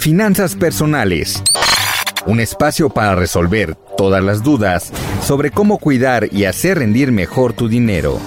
Finanzas personales. Un espacio para resolver todas las dudas sobre cómo cuidar y hacer rendir mejor tu dinero.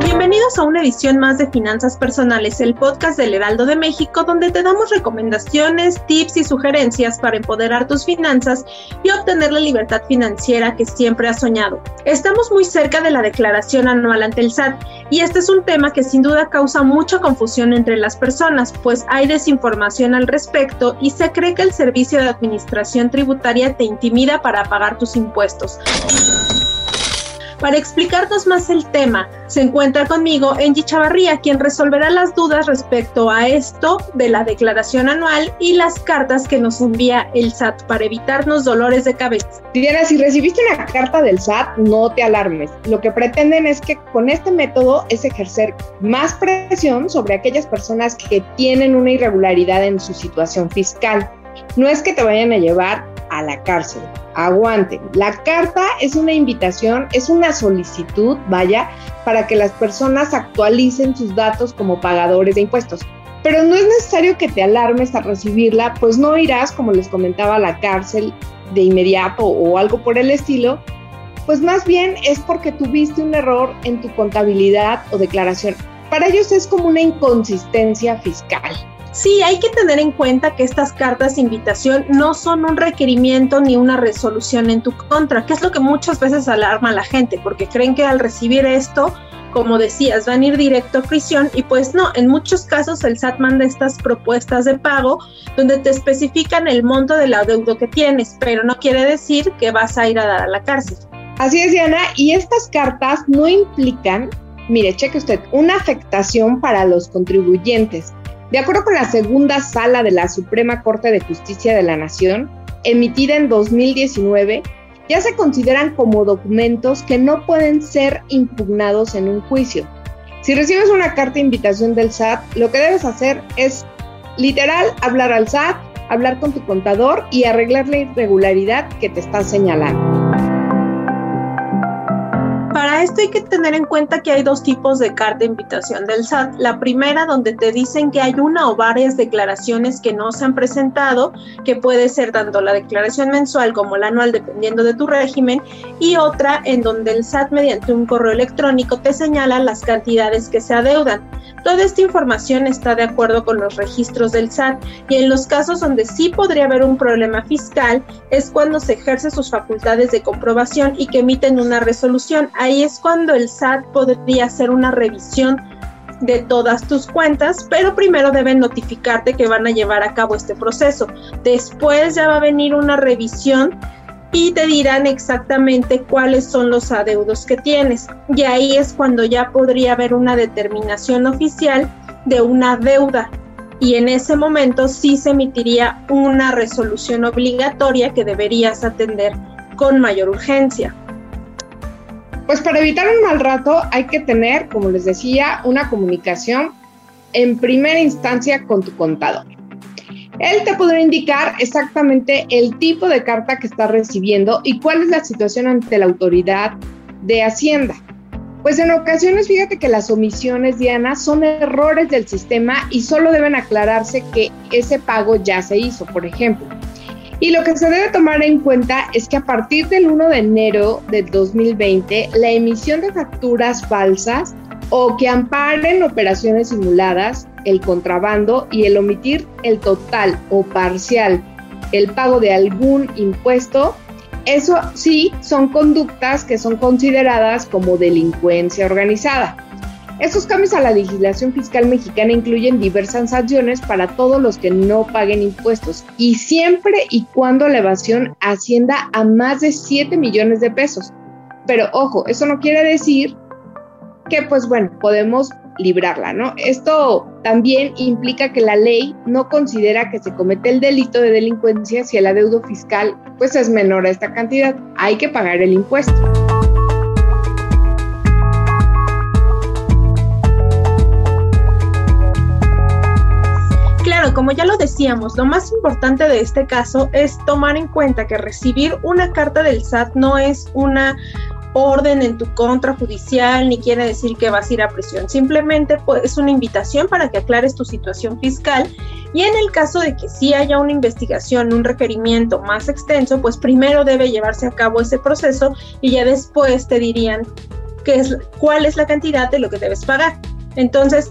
Bienvenidos a una edición más de Finanzas Personales, el podcast del Heraldo de México, donde te damos recomendaciones, tips y sugerencias para empoderar tus finanzas y obtener la libertad financiera que siempre has soñado. Estamos muy cerca de la declaración anual ante el SAT y este es un tema que sin duda causa mucha confusión entre las personas, pues hay desinformación al respecto y se cree que el Servicio de Administración Tributaria te intimida para pagar tus impuestos. Para explicarnos más el tema, se encuentra conmigo Angie Chavarría, quien resolverá las dudas respecto a esto de la declaración anual y las cartas que nos envía el SAT para evitarnos dolores de cabeza. Diana, si recibiste una carta del SAT, no te alarmes. Lo que pretenden es que con este método es ejercer más presión sobre aquellas personas que tienen una irregularidad en su situación fiscal. No es que te vayan a llevar a la cárcel. Aguanten. La carta es una invitación, es una solicitud, vaya, para que las personas actualicen sus datos como pagadores de impuestos. Pero no es necesario que te alarmes al recibirla, pues no irás, como les comentaba, a la cárcel de inmediato o algo por el estilo, pues más bien es porque tuviste un error en tu contabilidad o declaración. Para ellos es como una inconsistencia fiscal. Sí, hay que tener en cuenta que estas cartas de invitación no son un requerimiento ni una resolución en tu contra, que es lo que muchas veces alarma a la gente, porque creen que al recibir esto, como decías, van a ir directo a prisión y pues no, en muchos casos el SAT manda estas propuestas de pago donde te especifican el monto del adeudo que tienes, pero no quiere decir que vas a ir a dar a la cárcel. Así es, Diana, y estas cartas no implican, mire, cheque usted, una afectación para los contribuyentes de acuerdo con la segunda sala de la Suprema Corte de Justicia de la Nación, emitida en 2019, ya se consideran como documentos que no pueden ser impugnados en un juicio. Si recibes una carta invitación del SAT, lo que debes hacer es literal hablar al SAT, hablar con tu contador y arreglar la irregularidad que te está señalando. Esto hay que tener en cuenta que hay dos tipos de carta de invitación del SAT. La primera donde te dicen que hay una o varias declaraciones que no se han presentado, que puede ser tanto la declaración mensual como la anual dependiendo de tu régimen, y otra en donde el SAT mediante un correo electrónico te señala las cantidades que se adeudan. Toda esta información está de acuerdo con los registros del SAT y en los casos donde sí podría haber un problema fiscal es cuando se ejerce sus facultades de comprobación y que emiten una resolución ahí es cuando el SAT podría hacer una revisión de todas tus cuentas, pero primero deben notificarte que van a llevar a cabo este proceso. Después ya va a venir una revisión y te dirán exactamente cuáles son los adeudos que tienes. Y ahí es cuando ya podría haber una determinación oficial de una deuda. Y en ese momento sí se emitiría una resolución obligatoria que deberías atender con mayor urgencia. Pues para evitar un mal rato hay que tener, como les decía, una comunicación en primera instancia con tu contador. Él te podrá indicar exactamente el tipo de carta que estás recibiendo y cuál es la situación ante la autoridad de Hacienda. Pues en ocasiones, fíjate que las omisiones, Diana, son errores del sistema y solo deben aclararse que ese pago ya se hizo, por ejemplo. Y lo que se debe tomar en cuenta es que a partir del 1 de enero del 2020, la emisión de facturas falsas o que amparen operaciones simuladas, el contrabando y el omitir el total o parcial el pago de algún impuesto, eso sí son conductas que son consideradas como delincuencia organizada. Estos cambios a la legislación fiscal mexicana incluyen diversas sanciones para todos los que no paguen impuestos y siempre y cuando la evasión ascienda a más de 7 millones de pesos. Pero ojo, eso no quiere decir que pues bueno, podemos librarla, ¿no? Esto también implica que la ley no considera que se comete el delito de delincuencia si el adeudo fiscal pues es menor a esta cantidad. Hay que pagar el impuesto. Como ya lo decíamos, lo más importante de este caso es tomar en cuenta que recibir una carta del SAT no es una orden en tu contra judicial ni quiere decir que vas a ir a prisión. Simplemente pues, es una invitación para que aclares tu situación fiscal y en el caso de que sí haya una investigación, un requerimiento más extenso, pues primero debe llevarse a cabo ese proceso y ya después te dirían qué es, cuál es la cantidad de lo que debes pagar. Entonces,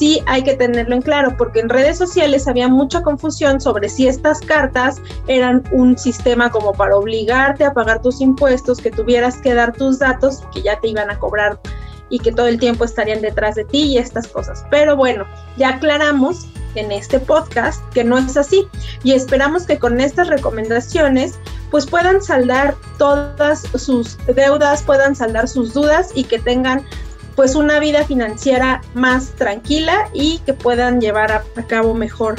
sí hay que tenerlo en claro, porque en redes sociales había mucha confusión sobre si estas cartas eran un sistema como para obligarte a pagar tus impuestos, que tuvieras que dar tus datos que ya te iban a cobrar y que todo el tiempo estarían detrás de ti y estas cosas. Pero bueno, ya aclaramos en este podcast que no es así y esperamos que con estas recomendaciones pues puedan saldar todas sus deudas, puedan saldar sus dudas y que tengan pues una vida financiera más tranquila y que puedan llevar a, cabo mejor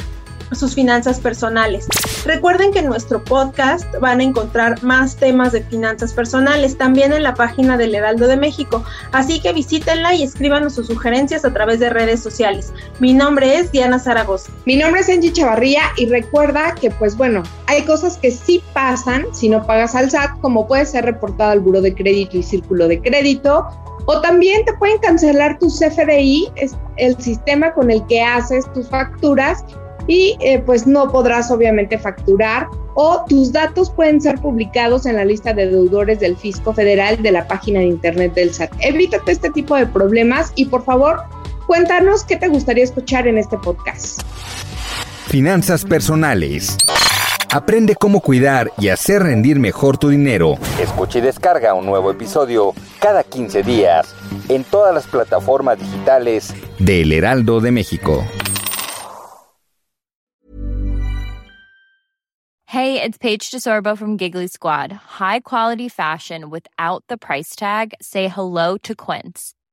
sus finanzas personales. Recuerden que en nuestro podcast van a encontrar más temas de finanzas personales también en la página del Heraldo de México, así que visítenla y escríbanos sus sugerencias a través de redes sociales. Mi nombre es Diana Zaragoza. Mi nombre es Angie Chavarría y recuerda que pues bueno, hay cosas que sí pasan si no pagas al SAT, como puede ser reportado al Buro de Crédito y Círculo de Crédito, o también te pueden cancelar tu CFDI, es el sistema con el que haces tus facturas y eh, pues no podrás obviamente facturar o tus datos pueden ser publicados en la lista de deudores del Fisco Federal de la página de internet del SAT. Evítate este tipo de problemas y por favor cuéntanos qué te gustaría escuchar en este podcast. Finanzas personales. Aprende cómo cuidar y hacer rendir mejor tu dinero. Escucha y descarga un nuevo episodio cada 15 días en todas las plataformas digitales de El Heraldo de México. Hey, it's Paige DeSorbo from Giggly Squad. High quality fashion without the price tag. Say hello to Quince.